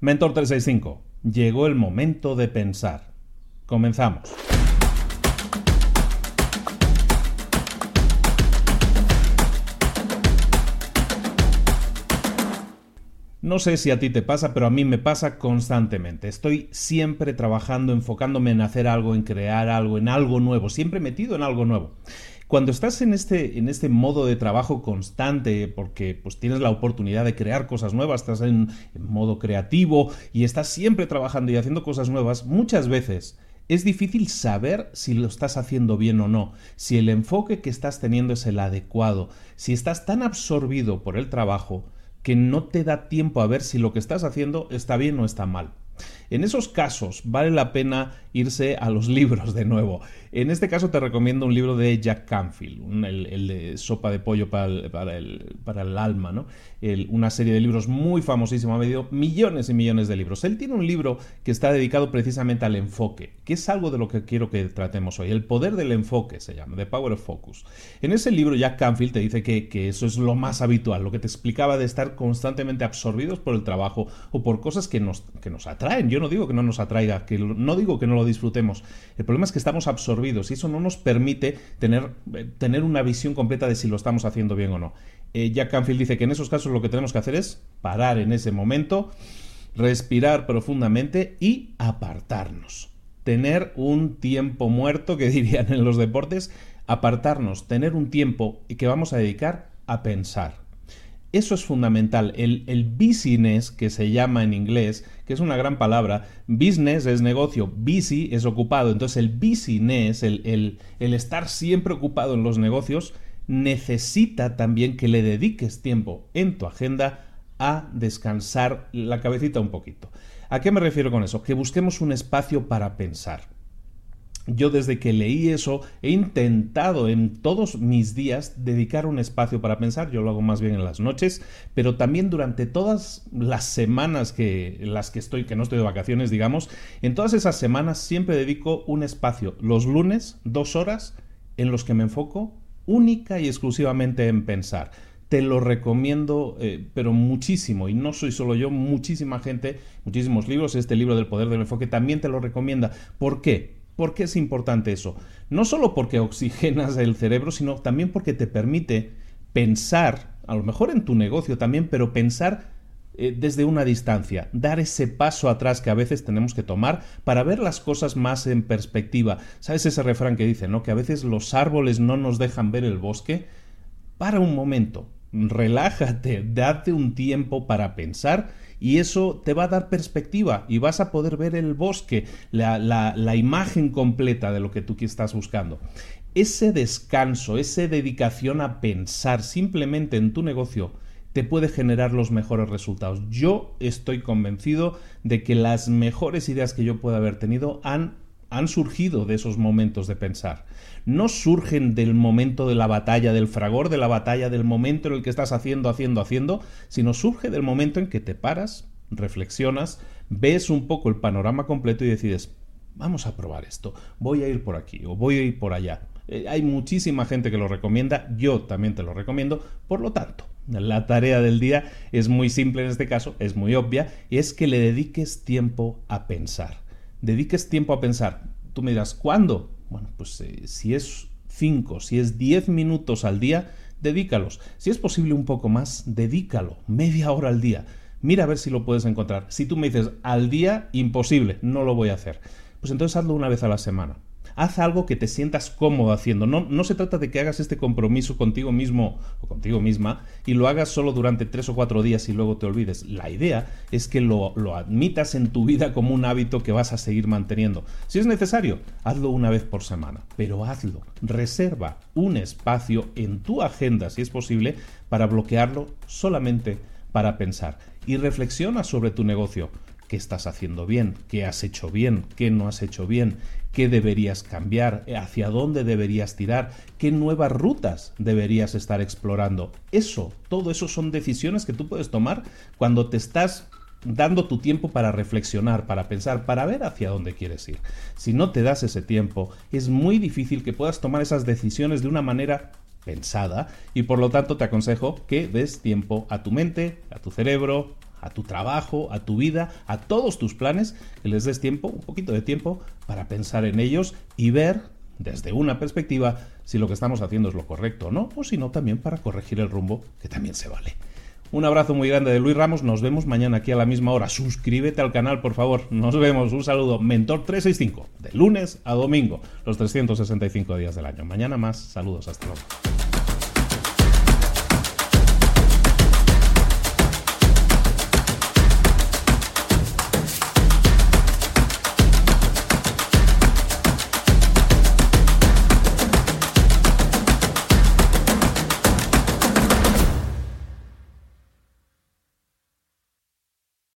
Mentor 365, llegó el momento de pensar. Comenzamos. No sé si a ti te pasa, pero a mí me pasa constantemente. Estoy siempre trabajando, enfocándome en hacer algo, en crear algo, en algo nuevo, siempre metido en algo nuevo. Cuando estás en este, en este modo de trabajo constante, porque pues, tienes la oportunidad de crear cosas nuevas, estás en, en modo creativo y estás siempre trabajando y haciendo cosas nuevas, muchas veces es difícil saber si lo estás haciendo bien o no, si el enfoque que estás teniendo es el adecuado, si estás tan absorbido por el trabajo que no te da tiempo a ver si lo que estás haciendo está bien o está mal. En esos casos vale la pena irse a los libros de nuevo. En este caso te recomiendo un libro de Jack Canfield, el, de Sopa de Pollo para el, para el, alma, ¿no? una serie de libros muy famosísima, ha vendido millones y millones de libros. Él tiene un libro que está dedicado precisamente al enfoque, que es algo de lo que quiero que tratemos hoy. El poder del enfoque se llama, The Power of Focus. En ese libro Jack Canfield te dice que, que eso es lo más habitual, lo que te explicaba de estar constantemente absorbidos por el trabajo o por cosas que nos, que nos atraen. Yo no digo que no nos atraiga, que no digo que no lo disfrutemos. El problema es que estamos absorbidos y eso no nos permite tener, eh, tener una visión completa de si lo estamos haciendo bien o no. Eh, Jack Canfield dice que en esos casos lo que tenemos que hacer es parar en ese momento, respirar profundamente y apartarnos. Tener un tiempo muerto, que dirían en los deportes, apartarnos, tener un tiempo que vamos a dedicar a pensar. Eso es fundamental. El, el, business, que se llama en inglés, que es una gran palabra, business es negocio, busy es ocupado. Entonces el business, el, el, el estar siempre ocupado en los negocios, necesita también que le dediques tiempo en tu agenda a descansar la cabecita un poquito. ¿A qué me refiero con eso? Que busquemos un espacio para pensar yo desde que leí eso he intentado en todos mis días dedicar un espacio para pensar, yo lo hago más bien en las noches, pero también durante todas las semanas que las que estoy que no estoy de vacaciones, digamos, en todas esas semanas siempre dedico un espacio, los lunes, dos horas en los que me enfoco única y exclusivamente en pensar. Te lo recomiendo, eh, pero muchísimo, y no soy solo yo, muchísima gente, muchísimos libros, este libro del poder del enfoque también te lo recomienda. ¿Por qué? ¿Por qué es importante eso? No solo porque oxigenas el cerebro, sino también porque te permite pensar, a lo mejor en tu negocio también, pero pensar eh, desde una distancia, dar ese paso atrás que a veces tenemos que tomar para ver las cosas más en perspectiva. ¿Sabes ese refrán que dice, no? Que a veces los árboles no nos dejan ver el bosque. Para un momento, relájate, date un tiempo para pensar y eso te va a dar perspectiva y vas a poder ver el bosque, la, imagen completa de lo que tú estás buscando. Ese descanso, esa dedicación a pensar simplemente en tu negocio, te puede generar los mejores resultados. Yo estoy convencido de que las mejores ideas que yo pueda haber tenido han han surgido de esos momentos de pensar. No surgen del momento de la batalla, del fragor de la batalla, del momento en el que estás haciendo, haciendo, haciendo, sino surge del momento en que te paras, reflexionas, ves un poco el panorama completo y decides, vamos a probar esto, voy a ir por aquí o voy a ir por allá. Eh, hay muchísima gente que lo recomienda, yo también te lo recomiendo, por lo tanto, la tarea del día es muy simple en este caso, es muy obvia, y es que le dediques tiempo a pensar dediques tiempo a pensar. Tú me dirás, ¿cuándo? Bueno, pues eh, si es 5, si es 10 minutos al día, dedícalos. Si es posible un poco más, dedícalo, media hora al día. Mira a ver si lo puedes encontrar. Si tú me dices al día, imposible, no lo voy a hacer. Pues entonces hazlo una vez a la semana haz algo que te sientas cómodo haciendo. No, no se trata de que hagas este compromiso contigo mismo o contigo misma y lo hagas solo durante tres o cuatro días y luego te olvides. La idea es que lo, lo admitas en tu vida como un hábito que vas a seguir manteniendo. Si es necesario, hazlo una vez por semana, pero hazlo. Reserva un espacio en tu agenda, si es posible, para bloquearlo solamente para pensar y reflexiona sobre tu negocio qué estás haciendo bien, qué has hecho bien, qué no has hecho bien, qué deberías cambiar, hacia dónde deberías tirar, qué nuevas rutas deberías estar explorando. Eso, todo eso son decisiones que tú puedes tomar cuando te estás dando tu tiempo para reflexionar, para pensar, para ver hacia dónde quieres ir. Si no te das ese tiempo, es muy difícil que puedas tomar esas decisiones de una manera pensada y por lo tanto te aconsejo que des tiempo a tu mente, a tu cerebro, a tu trabajo, a tu vida, a todos tus planes, que les des tiempo, un poquito de tiempo, para pensar en ellos y ver desde una perspectiva si lo que estamos haciendo es lo correcto o no, o si no, también para corregir el rumbo, que también se vale. Un abrazo muy grande de Luis Ramos. Nos vemos mañana aquí a la misma hora. Suscríbete al canal, por favor. Nos vemos. Un saludo. Mentor 365. De lunes a domingo. Los 365 días del año. Mañana más. Saludos. Hasta luego.